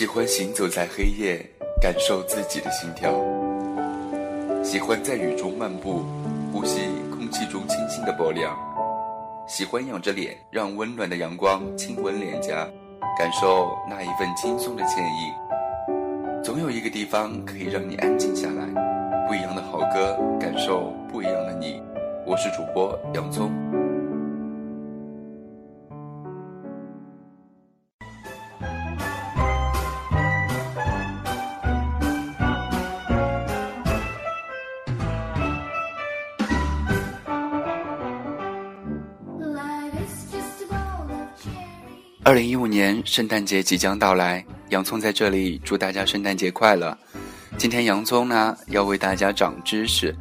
喜欢行走在黑夜，感受自己的心跳；喜欢在雨中漫步，呼吸空气中清新的薄凉；喜欢仰着脸，让温暖的阳光亲吻脸颊，感受那一份轻松的惬意。总有一个地方可以让你安静下来。不一样的好歌，感受不一样的你。我是主播洋葱。圣诞节即将到来，洋葱在这里祝大家圣诞节快乐。今天洋葱呢要为大家涨知识。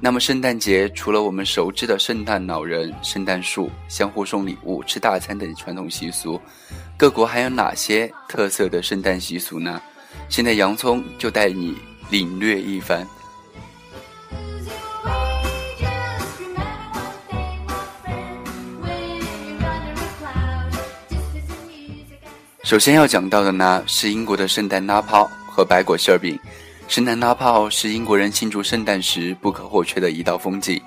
那么圣诞节除了我们熟知的圣诞老人、圣诞树、相互送礼物、吃大餐等传统习俗，各国还有哪些特色的圣诞习俗呢？现在洋葱就带你领略一番。首先要讲到的呢是英国的圣诞拉泡和白果馅饼。圣诞拉泡是英国人庆祝圣诞时不可或缺的一道风景。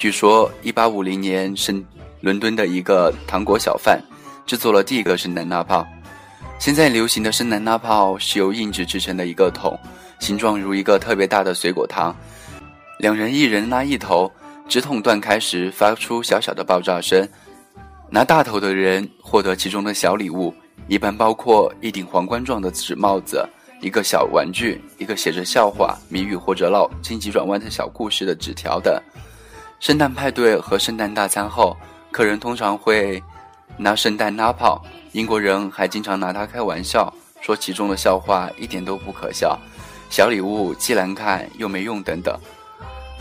据说，1850年圣伦敦的一个糖果小贩制作了第一个圣诞拉泡。现在流行的圣诞拉泡是由硬纸制成的一个桶，形状如一个特别大的水果糖。两人一人拉一头，纸筒断开时发出小小的爆炸声，拿大头的人获得其中的小礼物。一般包括一顶皇冠状的纸帽子、一个小玩具、一个写着笑话、谜语或者闹荆棘转弯的小故事的纸条等。圣诞派对和圣诞大餐后，客人通常会拿圣诞拉炮。英国人还经常拿它开玩笑，说其中的笑话一点都不可笑，小礼物既难看又没用等等。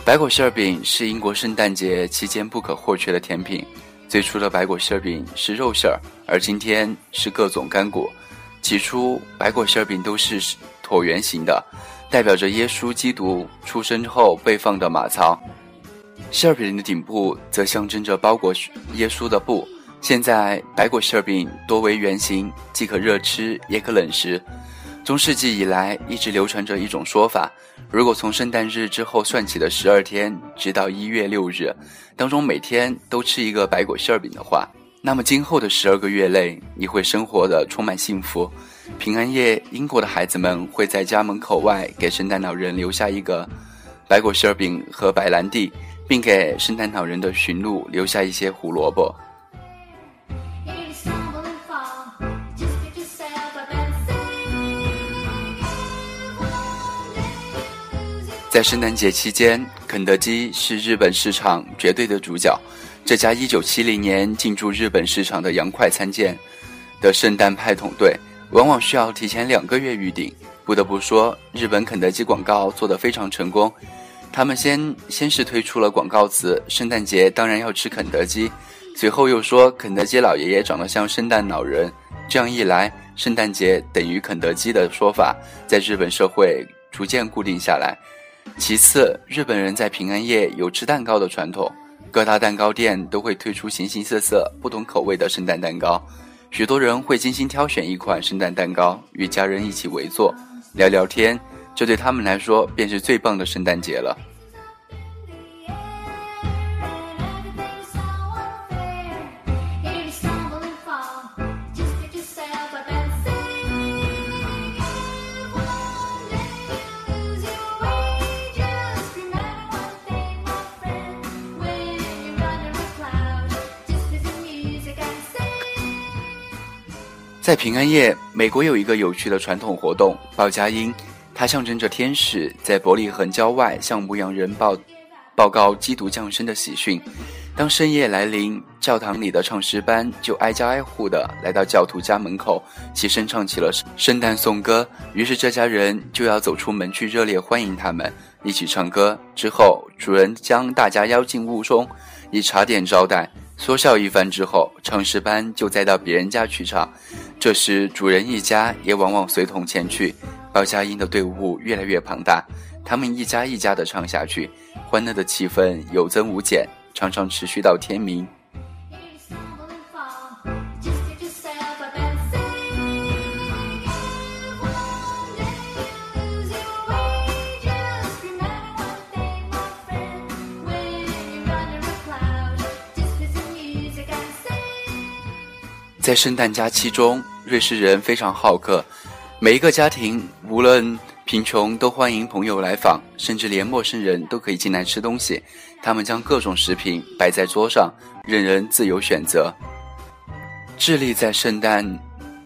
白果馅饼是英国圣诞节期间不可或缺的甜品。最初的白果馅饼是肉馅儿，而今天是各种干果。起初，白果馅饼都是椭圆形的，代表着耶稣基督出生后被放的马槽。馅饼的顶部则象征着包裹耶稣的布。现在，白果馅饼多为圆形，既可热吃，也可冷食。中世纪以来一直流传着一种说法：如果从圣诞日之后算起的十二天，直到一月六日，当中每天都吃一个白果馅饼的话，那么今后的十二个月内你会生活的充满幸福。平安夜，英国的孩子们会在家门口外给圣诞老人留下一个白果馅饼和白兰地，并给圣诞老人的驯鹿留下一些胡萝卜。在圣诞节期间，肯德基是日本市场绝对的主角。这家1970年进驻日本市场的洋快餐店的圣诞派统队，往往需要提前两个月预订。不得不说，日本肯德基广告做得非常成功。他们先先是推出了广告词“圣诞节当然要吃肯德基”，随后又说“肯德基老爷爷长得像圣诞老人”。这样一来，“圣诞节等于肯德基”的说法在日本社会逐渐固定下来。其次，日本人在平安夜有吃蛋糕的传统，各大蛋糕店都会推出形形色色、不同口味的圣诞蛋糕。许多人会精心挑选一款圣诞蛋糕，与家人一起围坐聊聊天，这对他们来说便是最棒的圣诞节了。在平安夜，美国有一个有趣的传统活动——报佳音，它象征着天使在伯利恒郊外向牧羊人报报告基督降生的喜讯。当深夜来临，教堂里的唱诗班就挨家挨户的来到教徒家门口，齐声唱起了圣诞颂歌。于是这家人就要走出门去热烈欢迎他们，一起唱歌。之后，主人将大家邀进屋中，以茶点招待。缩笑一番之后，唱诗班就再到别人家去唱。这时，主人一家也往往随同前去，高佳音的队伍越来越庞大。他们一家一家的唱下去，欢乐的气氛有增无减，常常持续到天明。在圣诞假期中，瑞士人非常好客，每一个家庭无论贫穷都欢迎朋友来访，甚至连陌生人都可以进来吃东西。他们将各种食品摆在桌上，任人自由选择。智利在圣诞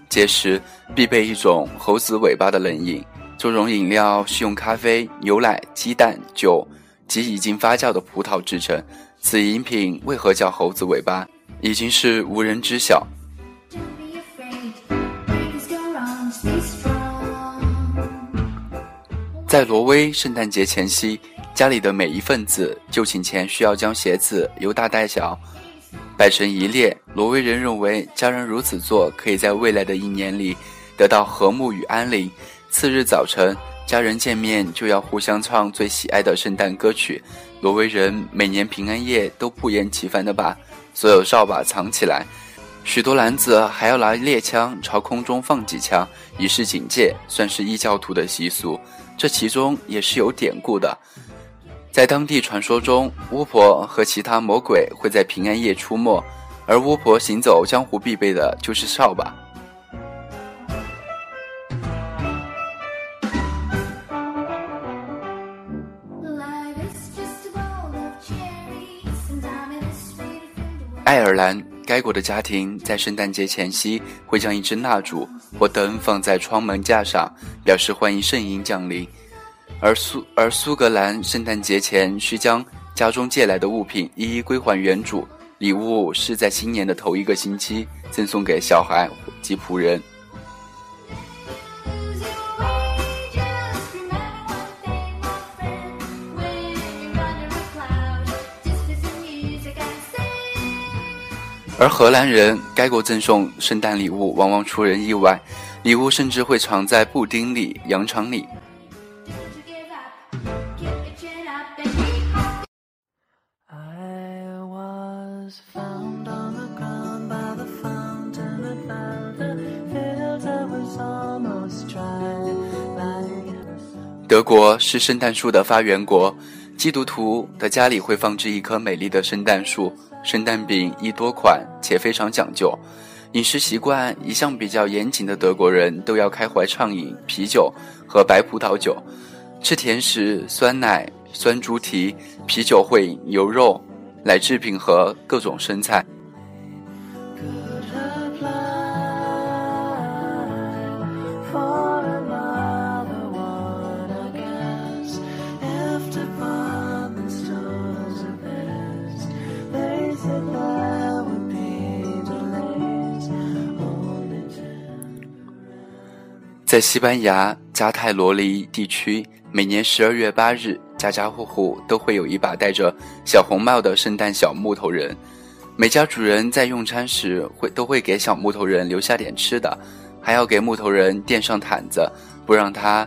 节时必备一种猴子尾巴的冷饮，这种饮料是用咖啡、牛奶、鸡蛋、酒及已经发酵的葡萄制成。此饮品为何叫猴子尾巴，已经是无人知晓。在挪威圣诞节前夕，家里的每一份子就寝前需要将鞋子由大带小摆成一列。挪威人认为家人如此做可以在未来的一年里得到和睦与安宁。次日早晨，家人见面就要互相唱最喜爱的圣诞歌曲。挪威人每年平安夜都不厌其烦地把所有扫把藏起来，许多男子还要拿猎枪朝空中放几枪，以示警戒，算是异教徒的习俗。这其中也是有典故的，在当地传说中，巫婆和其他魔鬼会在平安夜出没，而巫婆行走江湖必备的就是扫把。爱尔兰。该国的家庭在圣诞节前夕会将一支蜡烛或灯放在窗门架上，表示欢迎圣婴降临。而苏而苏格兰圣诞节前需将家中借来的物品一一归还原主，礼物是在新年的头一个星期赠送给小孩及仆人。而荷兰人，该国赠送圣诞礼物往往出人意外，礼物甚至会藏在布丁里、羊肠里。德国是圣诞树的发源国，基督徒的家里会放置一棵美丽的圣诞树。圣诞饼亦多款，且非常讲究。饮食习惯一向比较严谨的德国人都要开怀畅饮啤酒和白葡萄酒，吃甜食、酸奶、酸猪蹄、啤酒烩牛肉、奶制品和各种生菜。在西班牙加泰罗尼地区，每年十二月八日，家家户户都会有一把戴着小红帽的圣诞小木头人。每家主人在用餐时会都会给小木头人留下点吃的，还要给木头人垫上毯子，不让他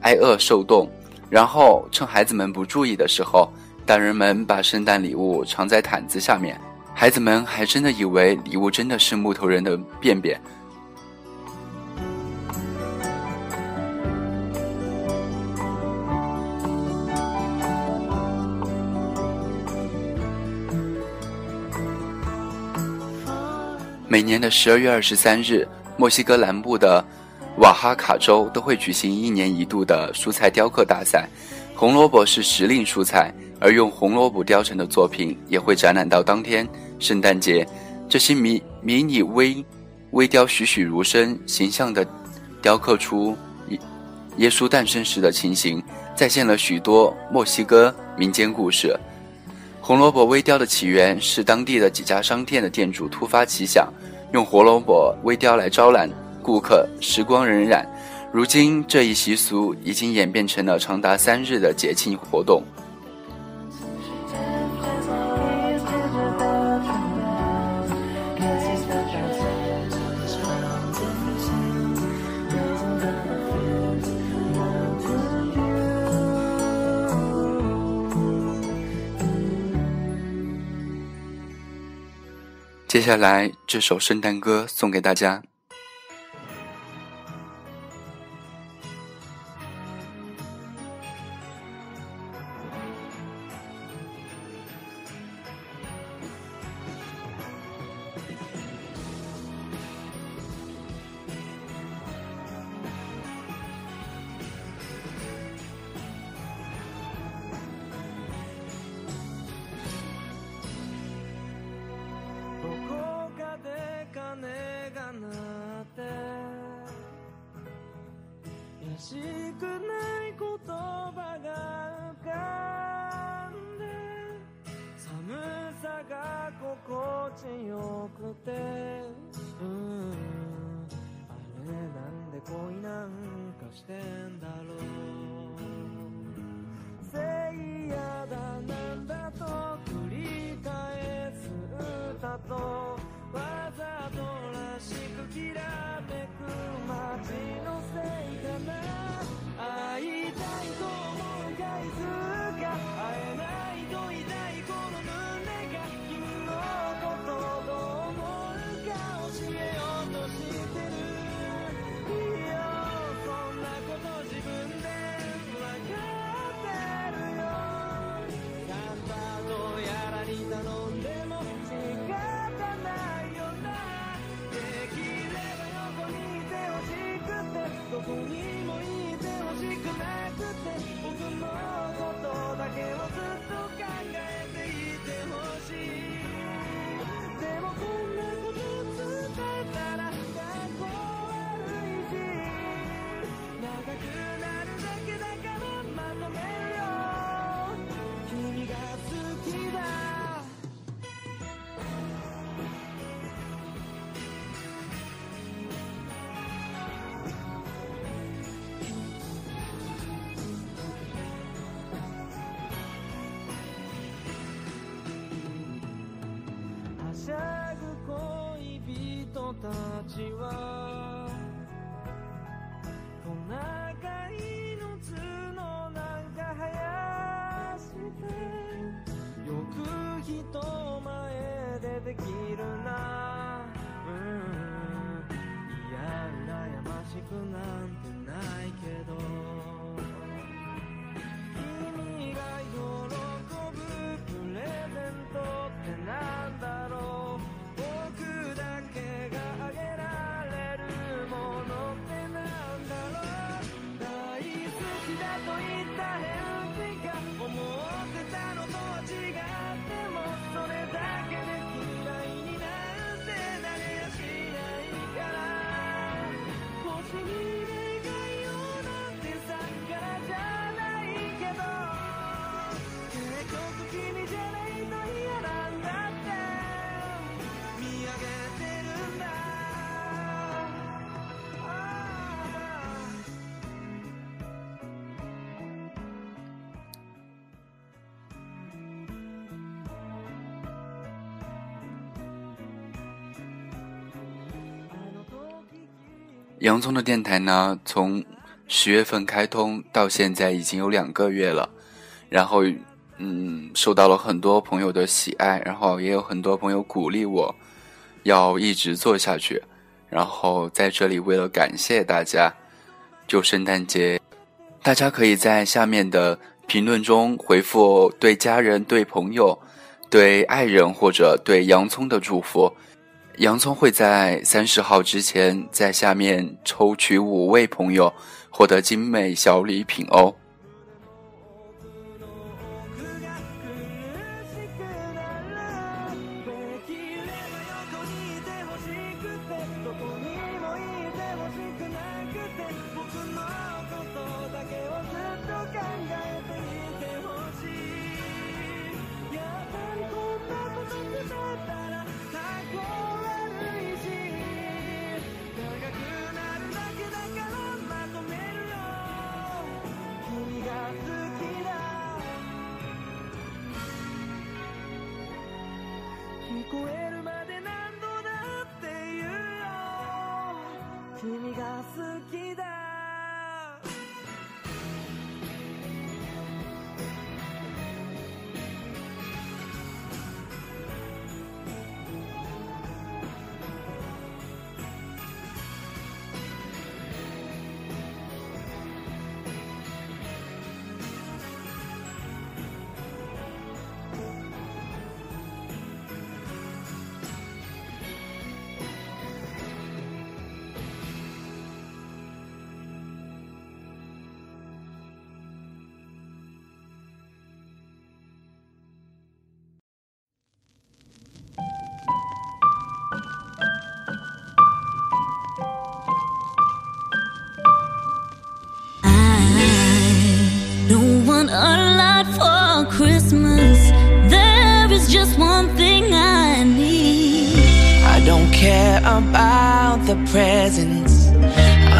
挨饿受冻。然后趁孩子们不注意的时候，大人们把圣诞礼物藏在毯子下面，孩子们还真的以为礼物真的是木头人的便便。每年的十二月二十三日，墨西哥南部的瓦哈卡州都会举行一年一度的蔬菜雕刻大赛。红萝卜是时令蔬菜，而用红萝卜雕成的作品也会展览到当天圣诞节。这些迷迷你微微雕栩栩如生，形象地雕刻出耶耶稣诞生时的情形，再现了许多墨西哥民间故事。红萝卜微雕的起源是当地的几家商店的店主突发奇想，用红萝卜微雕来招揽顾客。时光荏苒，如今这一习俗已经演变成了长达三日的节庆活动。接下来，这首圣诞歌送给大家。no 洋葱的电台呢，从十月份开通到现在已经有两个月了，然后，嗯，受到了很多朋友的喜爱，然后也有很多朋友鼓励我，要一直做下去。然后在这里，为了感谢大家，就圣诞节，大家可以在下面的评论中回复对家人、对朋友、对爱人或者对洋葱的祝福。洋葱会在三十号之前在下面抽取五位朋友，获得精美小礼品哦。君が好きだ about the presents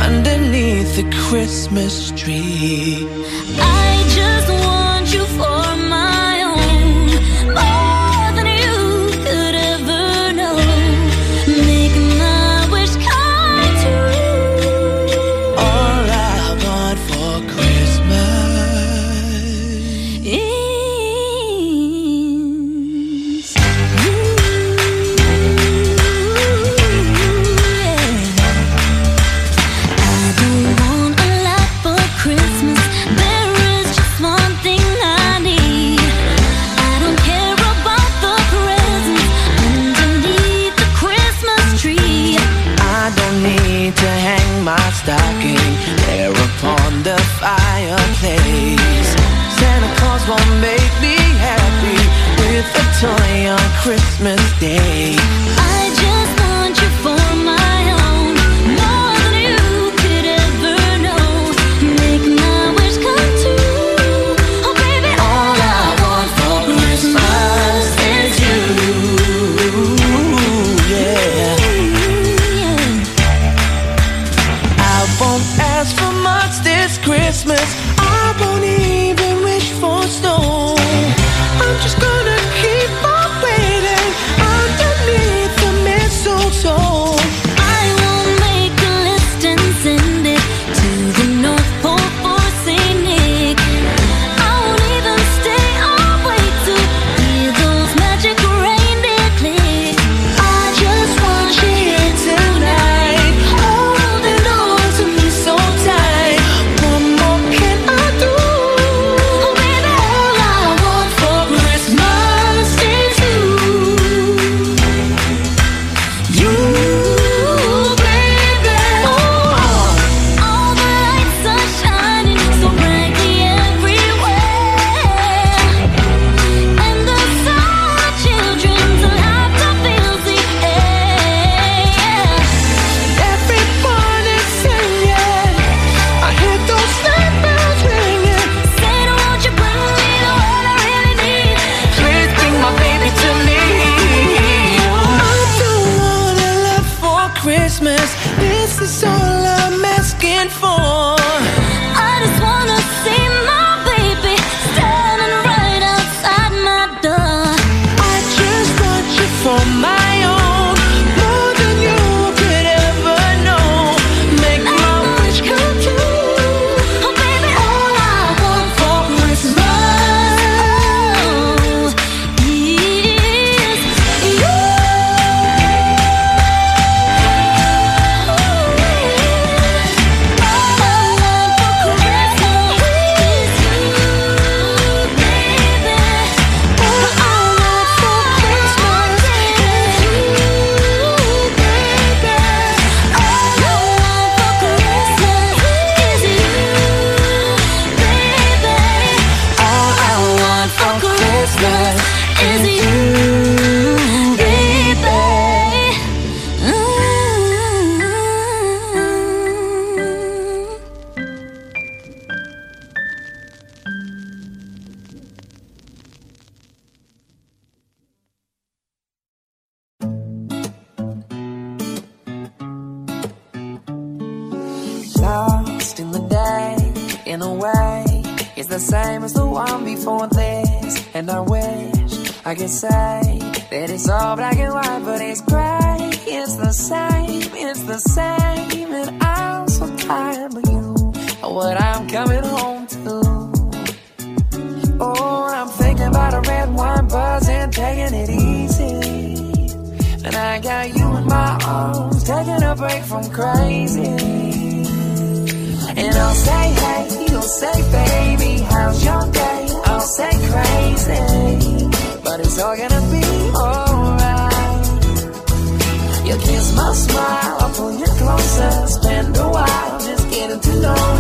underneath the Christmas tree. I just want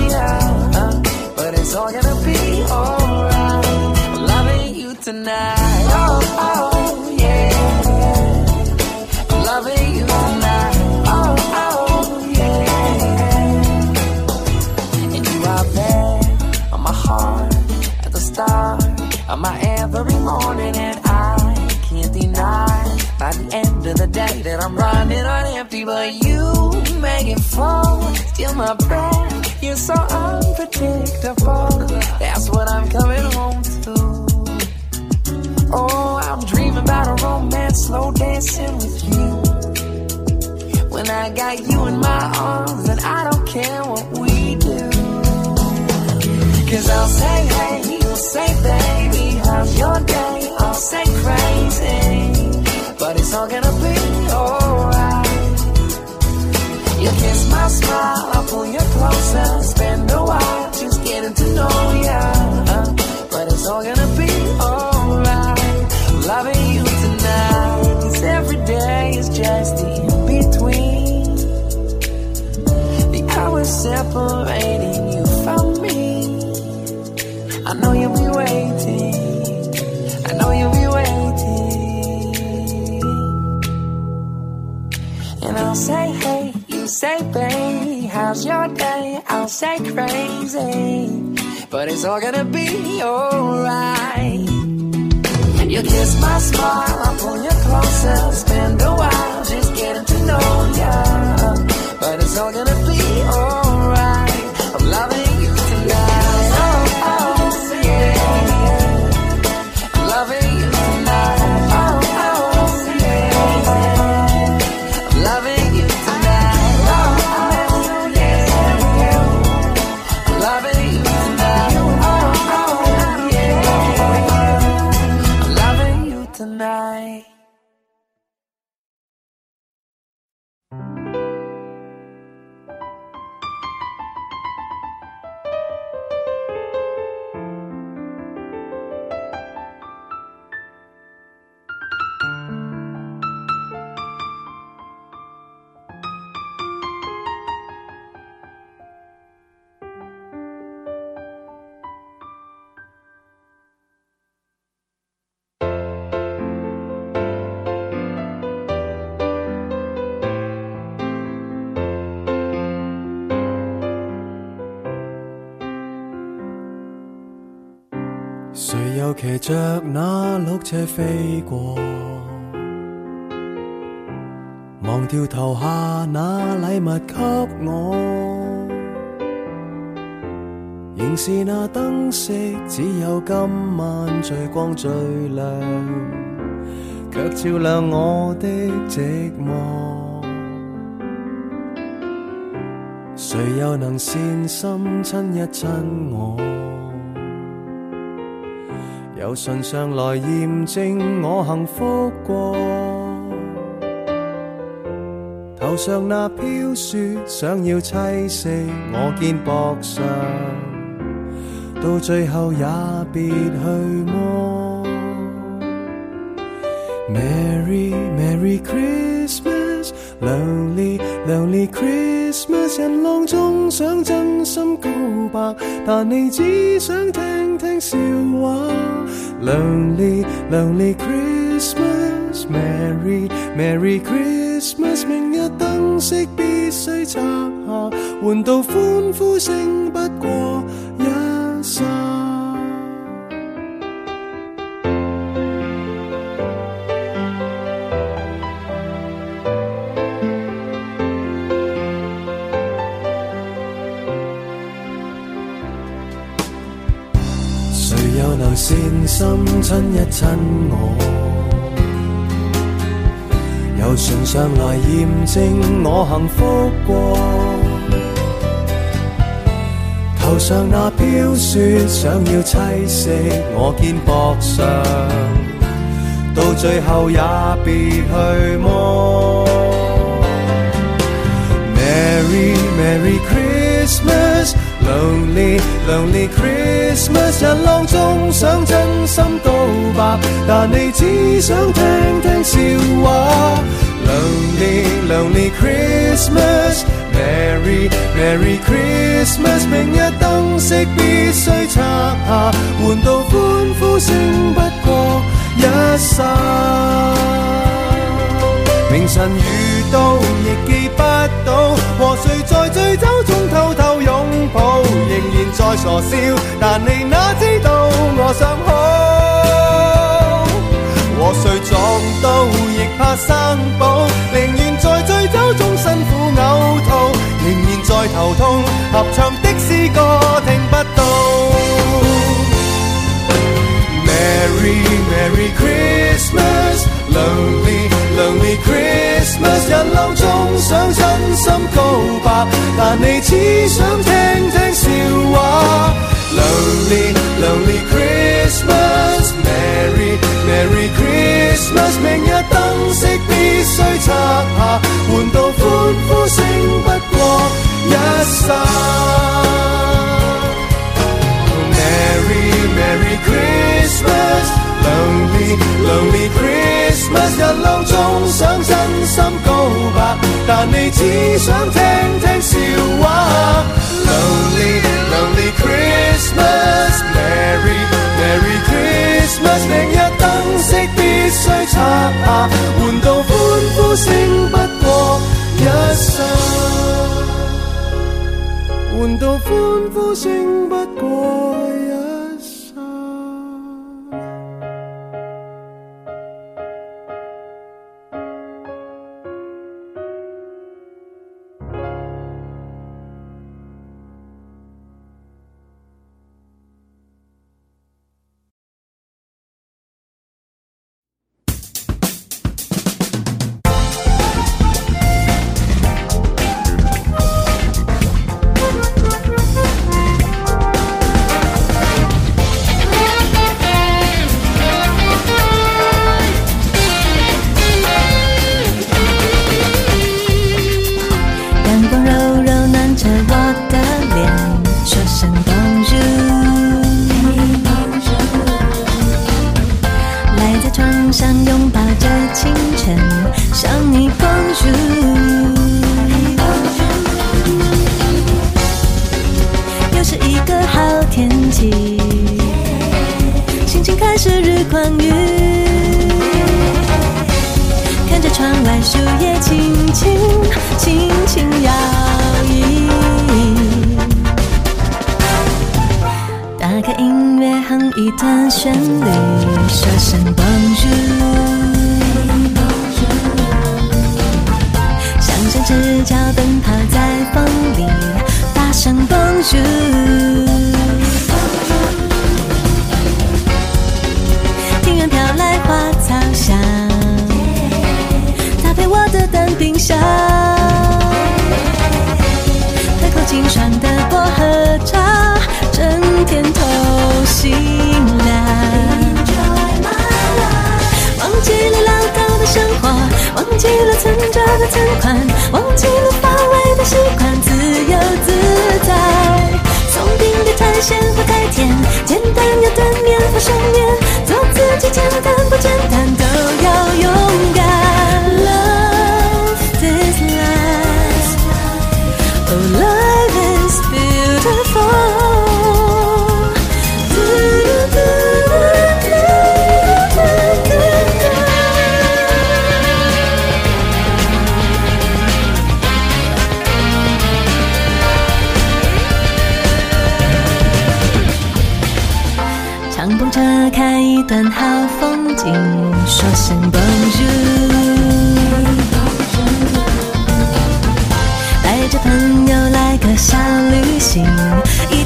Uh, but it's all gonna be alright. loving you tonight. Oh, oh, yeah. loving you tonight. Oh, oh, yeah. And you are on my heart at the start of my every morning, and I can't deny by the end day that I'm running on empty, but you make it fall. Steal my breath, you're so unpredictable. That's what I'm coming home to. Oh, I'm dreaming about a romance, slow dancing with you. When I got you in my arms, and I don't care what we do. Cause I'll say, hey, you'll say, baby, how's your day? I'll say, crazy but it's all gonna be alright. You kiss my smile, I pull you closer, spend a while just getting to know ya. but it's all gonna be alright. Loving you tonight, cause every day is just the in between. The hours separating you from me. I know you'll be waiting. Say, babe, how's your day? I'll say crazy, but it's all gonna be alright. You kiss my smile, I pull you closer, spend a while just getting to know ya. But it's all gonna be alright. I'm loving. 骑着那绿车飞过，忘掉投下那礼物给我，仍是那灯色，只有今晚最光最亮，却照亮我的寂寞。谁又能善心亲一亲我？有信上来验证我幸福过，头上那飘雪想要栖息我肩膊上，到最后也别去摸。Merry Merry Christmas，Lonely Lonely Christmas。Christmas 人浪中想真心告白，但你只想听听笑话。Lonely, lonely Christmas, Merry, Merry Christmas。明日灯饰须拆下，换到欢呼声不过一刹。亲一亲我，由唇上来验证我幸福过。头上那飘雪想要栖息我肩膊上，到最后也别去摸。m e r r y m e r r y Christmas。Lonely, lonely Christmas，人浪中想真心告白，但你只想听听笑话。Lonely, lonely Christmas, Merry, Merry Christmas，明日灯饰必须拆下，换到欢呼声不过一刹。明晨遇到亦记不到，和谁在醉酒中偷偷。拥抱仍然在傻笑，但你哪知道我想好？和谁撞到亦怕生保，宁愿在醉酒中辛苦呕吐，仍然在头痛。合唱的诗歌听不到。Merry Merry Christmas Lonely Lonely Christmas，人流中想真心告白，但你只想。换到欢呼声不过一 Merry Merry m r c Oh, i s t a s Lonely Lonely Christmas，人浪中想真心告白，但你只想听听笑话。Lonely Lonely Christmas，Merry Merry Christmas，明日灯饰必须拆下，换到。声不过一生，换到欢呼声不过。旋律。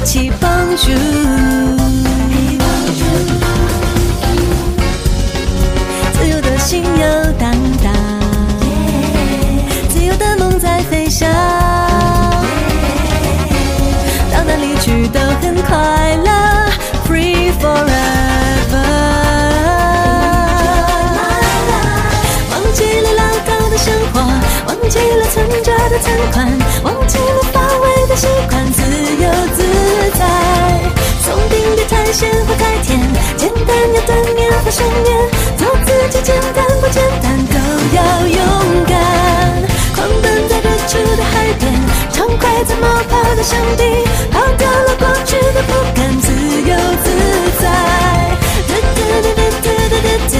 一起帮助，自由的心要。忘记了存折的存款，忘记了乏味的习惯，自由自在。从顶点探险，花开天，简单又锻炼，花香年，做自己，简单不简单，都要勇敢。狂奔在日出的海边，畅快在冒泡的香槟，跑掉了过去的不甘，自由自在。嘟嘟嘟嘟嘟嘟嘟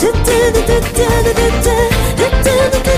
嘟嘟嘟嘟嘟嘟嘟嘟嘟嘟嘟。哒。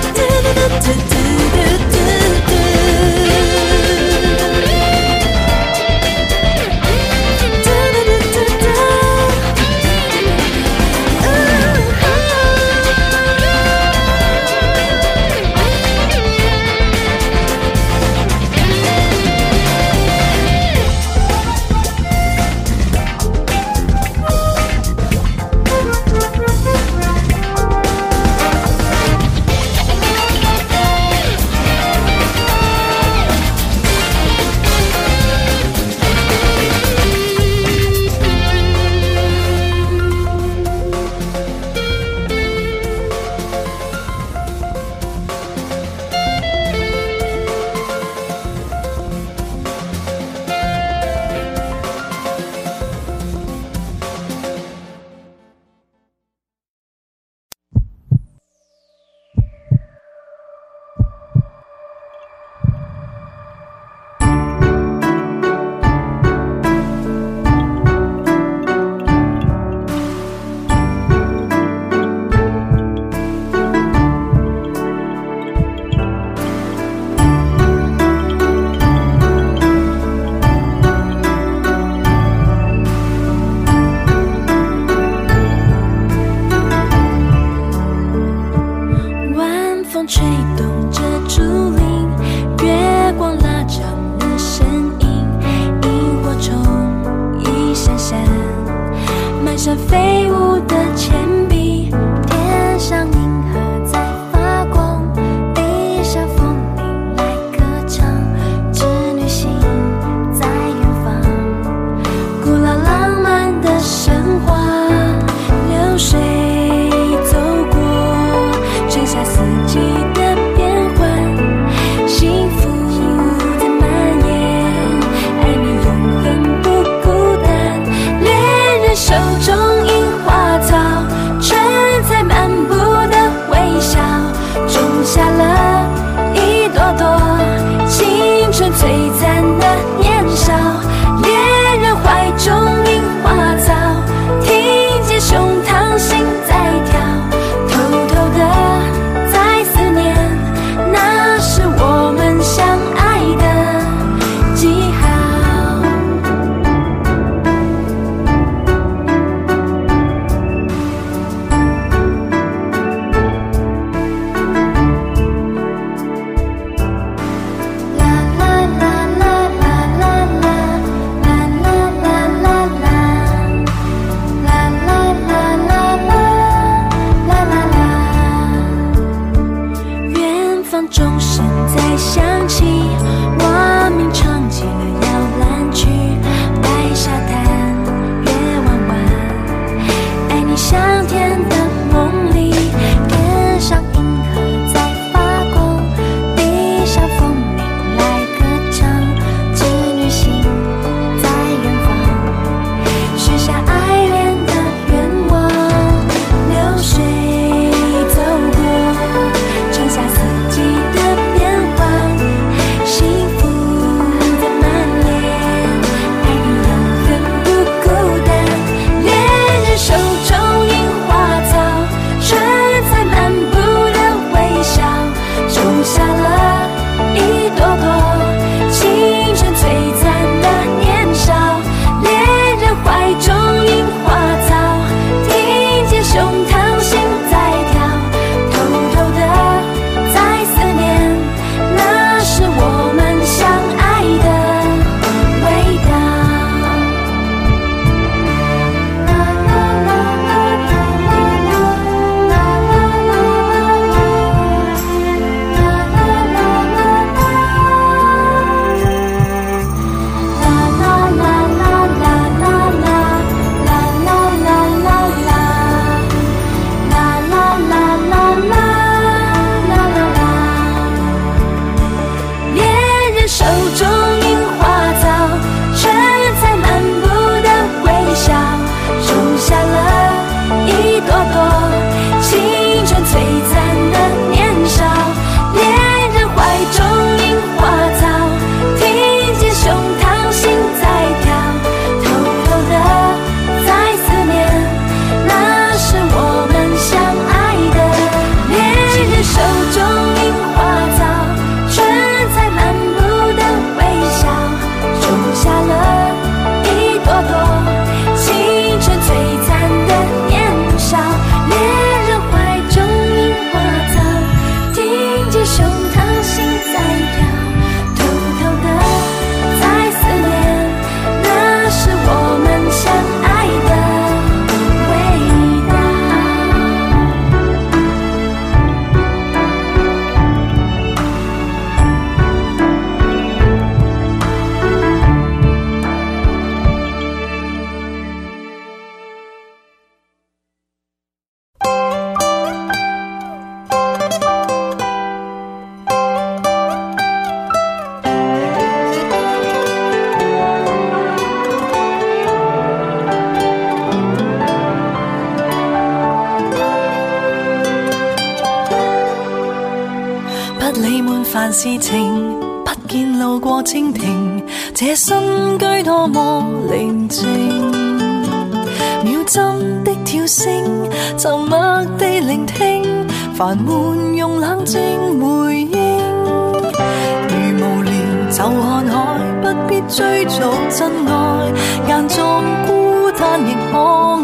烦闷用冷静回应，如无聊就看海，不必追逐真爱，眼中孤单亦可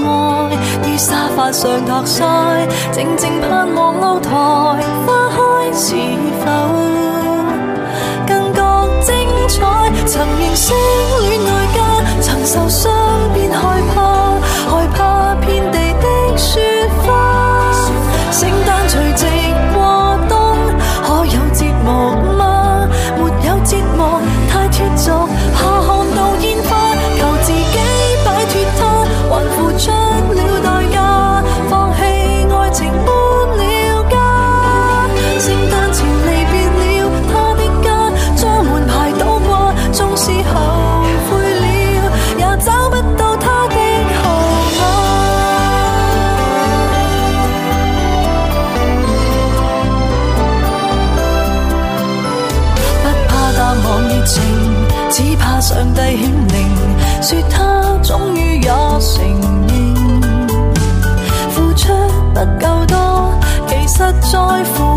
爱。于沙发上托腮，静静盼望露台花开。实在。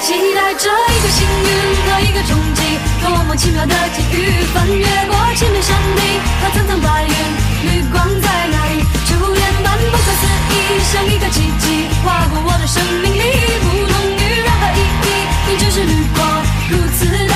期待着一个幸运和一个冲击，多么奇妙的际遇！翻越过千面山壁，和层层白云，绿光在哪里？初电般不可思议，像一个奇迹划过我的生命里，不同于任何意义，你就是绿光，如此。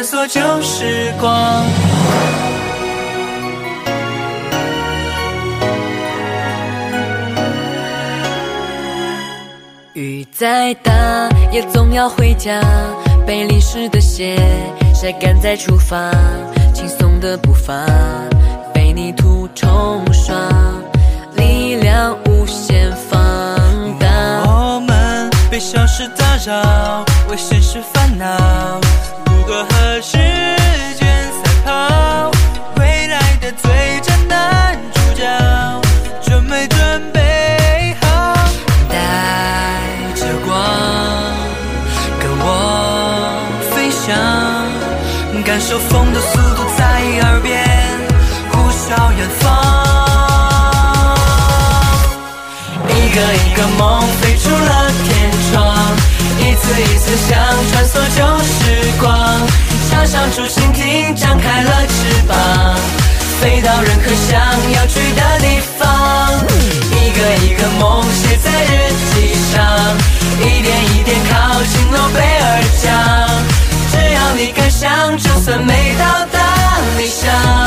穿梭旧时光，雨再大也总要回家。被淋湿的鞋，晒干再出发。轻松的步伐被泥土冲刷，力量无限放大。我们被小事打扰，为现实烦恼，不过。一次一次想穿梭旧时光，插上竹蜻蜓张开了翅膀，飞到任何想要去的地方。一个一个梦写在日记上，一点一点靠近诺贝尔奖。只要你敢想，就算没到达理想。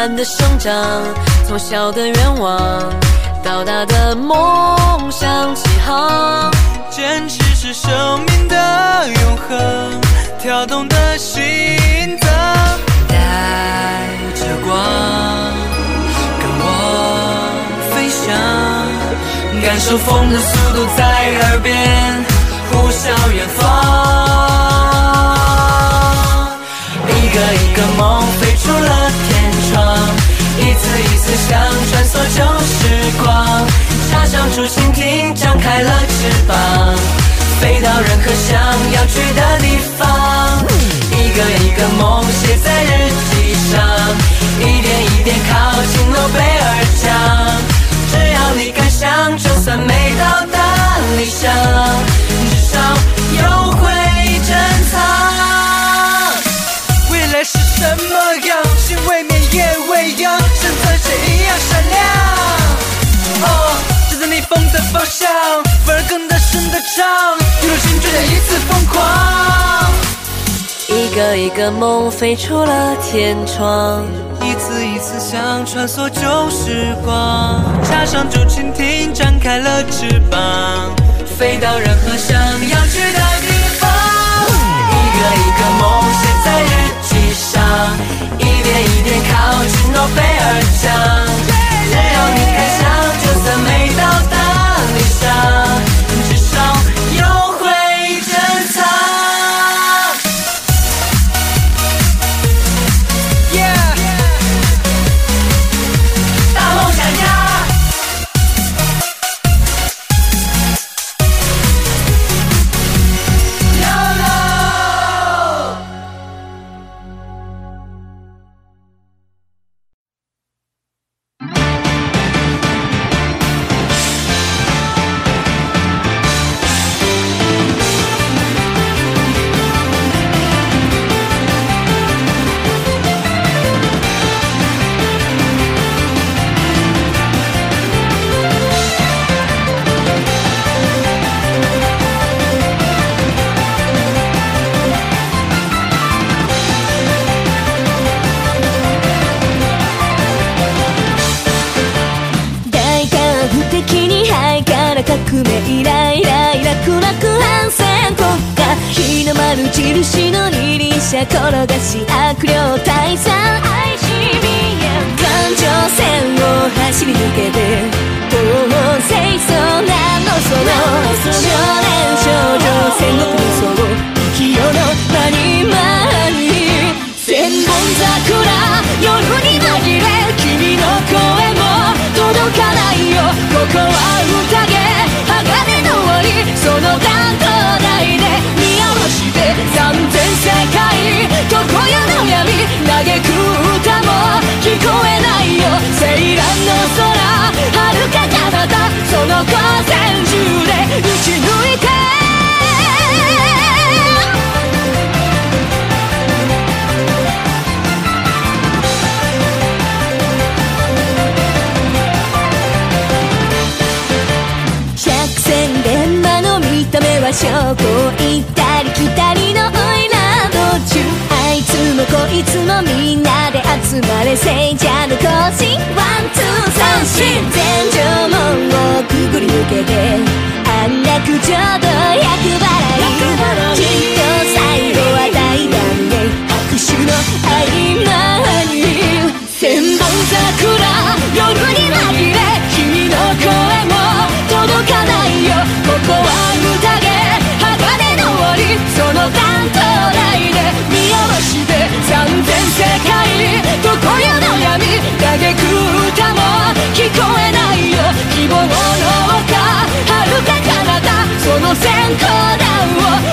慢的生长，从小的愿望到大的梦想，起航。坚持是生命的永恒，跳动的心脏，带着光，跟我飞翔，感受风的速度在耳边呼啸远方。一个一个梦飞出了。一次一次想穿梭旧时光，插上竹蜻蜓，张开了翅膀，飞到任何想要去的地方。一个梦飞出了天窗，一次一次想穿梭旧时光，插上竹蜻蜓展开了翅膀，飞到任何想要去的地方。一个一个梦写在日记上，一点一点靠近诺贝尔奖。只要你敢想，就算没到达。革命イライライラクラク反戦国家日の丸印の二輪車転がし悪霊退散 ICBM 環状線を走り抜けて東方清楚なのその少年少女戦国無双清の間に間に千本桜夜に紛れ君の声も届かないよここは歌その断頭台で見下ろして三千世界常夜の闇嘆く歌も聞こえないよ青蘭の空遥か彼方その光線中で打ち抜いてこ行ったり来たりのおいら道中あいつもこいつもみんなで集まれ聖者の更新ワンツーサン三振全城門をくぐり抜けて安楽浄土厄払いきっと最後は大団円拍手の愛のその担当来で見下ろして三千世界にどこよの闇嘆く歌も聞こえないよ希望の丘はるか彼方その閃光弾を